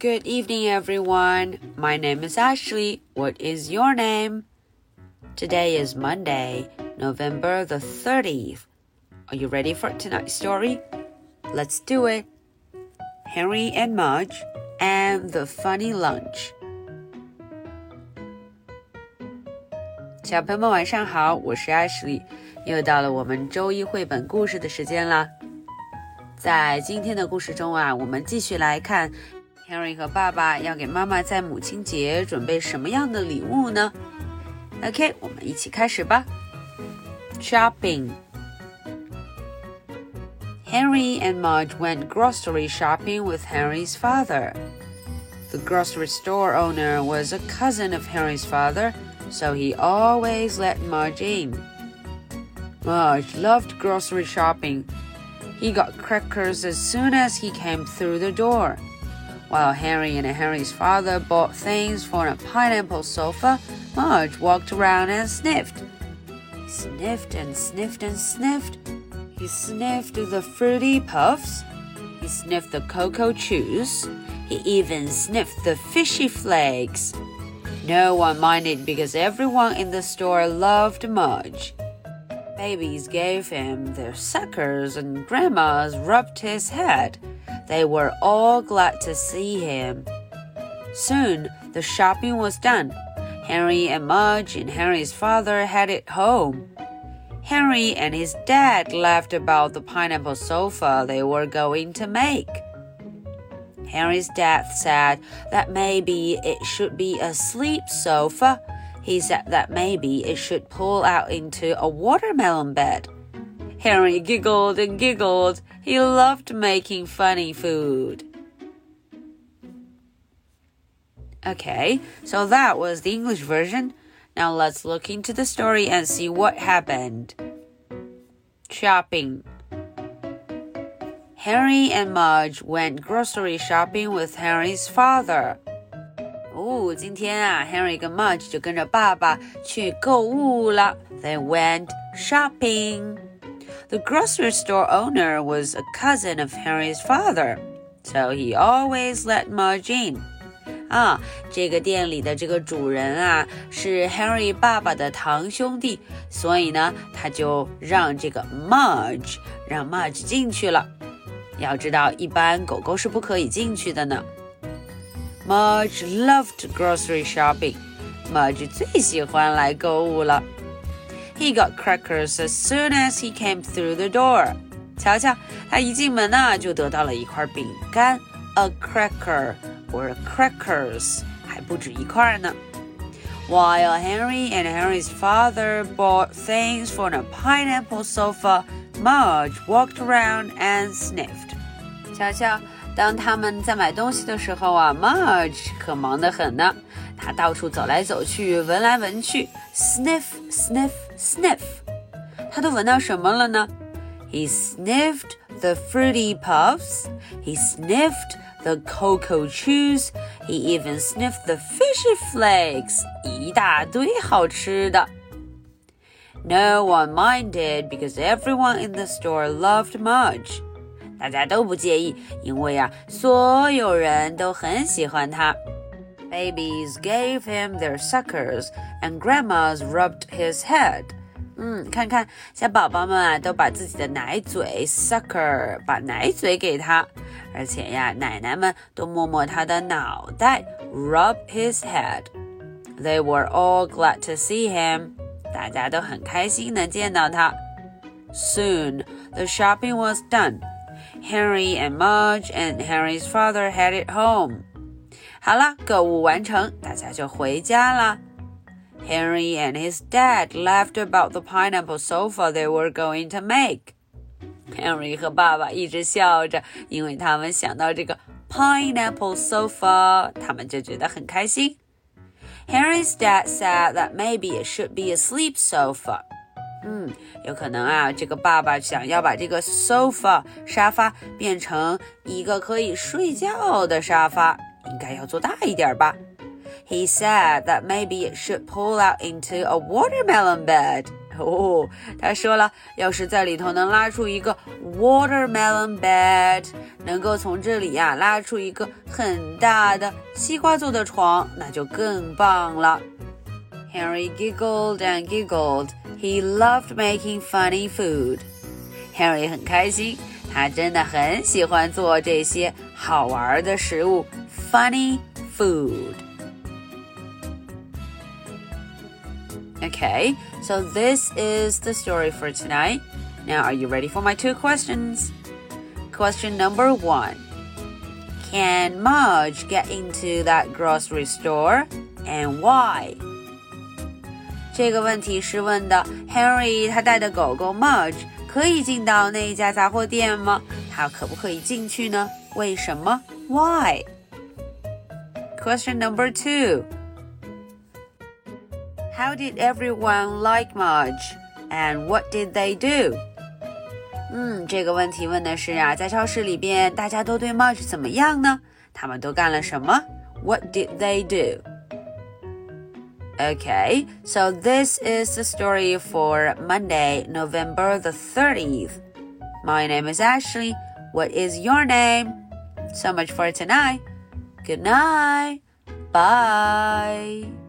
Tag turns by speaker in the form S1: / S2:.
S1: Good evening, everyone. My name is Ashley. What is your name? Today is Monday, November the 30th. Are you ready for tonight's story? Let's do it. Henry and Mudge and the Funny Lunch. 小朋友们晚上好，我是 Ashley，又到了我们周一绘本故事的时间啦。在今天的故事中啊，我们继续来看 Henry 和爸爸要给妈妈在母亲节准备什么样的礼物呢？OK，我们一起开始吧。Shopping. Henry and Mudge went grocery shopping with Henry's father. The grocery store owner was a cousin of Henry's father, so he always let Mudge in. Mudge loved grocery shopping. He got crackers as soon as he came through the door. While Henry and Henry's father bought things for a pineapple sofa, Mudge walked around and sniffed. He sniffed and sniffed and sniffed. He sniffed the fruity puffs. He sniffed the cocoa chews. He even sniffed the fishy flakes. No one minded because everyone in the store loved Mudge. Babies gave him their suckers and grandmas rubbed his head. They were all glad to see him. Soon the shopping was done. Henry and Mudge and Henry's father headed home. Henry and his dad laughed about the pineapple sofa they were going to make. Henry's dad said that maybe it should be a sleep sofa. He said that maybe it should pull out into a watermelon bed. Henry giggled and giggled. He loved making funny food. Okay, so that was the English version. Now let's look into the story and see what happened. Shopping. Henry and Mudge went grocery shopping with Henry's father. 哦，今天啊，Henry 跟 Mudge went shopping. The grocery store owner was a cousin of Henry's father, so he always let Mudge in. Ah, 啊，这个店里的这个主人啊是 Henry 爸爸的堂兄弟，所以呢，他就让这个 Mudge 让 Mudge 进去了。要知道，一般狗狗是不可以进去的呢。Mudge loved grocery shopping，Mudge 最喜欢来购物了。he got crackers as soon as he came through the door. 瞧瞧，他一进门呢，就得到了一块饼干，a cracker or crackers，还不止一块呢。While Henry and Henry's father bought things for a pineapple sofa, Mudge walked around and sniffed. 瞧瞧，当他们在买东西的时候啊，Mudge 可忙得很呢。他到处走来走去，闻来闻去，sniff sniff sniff。他都闻到什么了呢？He sniffed the fruity puffs. He sniffed the cocoa chews. He even sniffed the fishy flakes. 一大堆好吃的。No one minded because everyone in the store loved Mudge. 大家都不介意，因为啊，所有人都很喜欢他。 Babies gave him their suckers, and grandmas rubbed his head. 嗯，看看小宝宝们啊，都把自己的奶嘴 sucker 把奶嘴给他，而且呀，奶奶们都摸摸他的脑袋 rub his head. They were all glad to see him. 大家都很开心能见到他。Soon the shopping was done. Henry and Mudge and Henry's father headed home. 好了，购物完成，大家就回家啦。Henry and his dad laughed about the pineapple sofa they were going to make. Henry 和爸爸一直笑着，因为他们想到这个 pineapple sofa，他们就觉得很开心。Henry's dad said that maybe it should be a sleep sofa. 嗯，有可能啊，这个爸爸想要把这个 sofa 沙发变成一个可以睡觉的沙发。应该要做大一点吧。He said that maybe it should pull out into a watermelon bed. 哦，他说了，要是在里头能拉出一个 watermelon bed，能够从这里呀、拉出一个很大的西瓜做的床，那就更棒了。Henry giggled and giggled. He loved making funny food. Henry 很开心，他真的很喜欢做这些好玩的食物 funny food. Okay, so this is the story for tonight. Now, are you ready for my two questions? Question number one Can Mudge get into that grocery store and why? 这个问题是问的 Henry 他带的狗狗 Mudge Why? Question number two How did everyone like Mudge? And what did they do? 嗯，这个问题问的是啊，在超市里边大家都对 Mudge 怎么样呢？他们都干了什么？What did they do? Okay, so this is the story for Monday, November the 30th. My name is Ashley. What is your name? So much for tonight. Good night. Bye.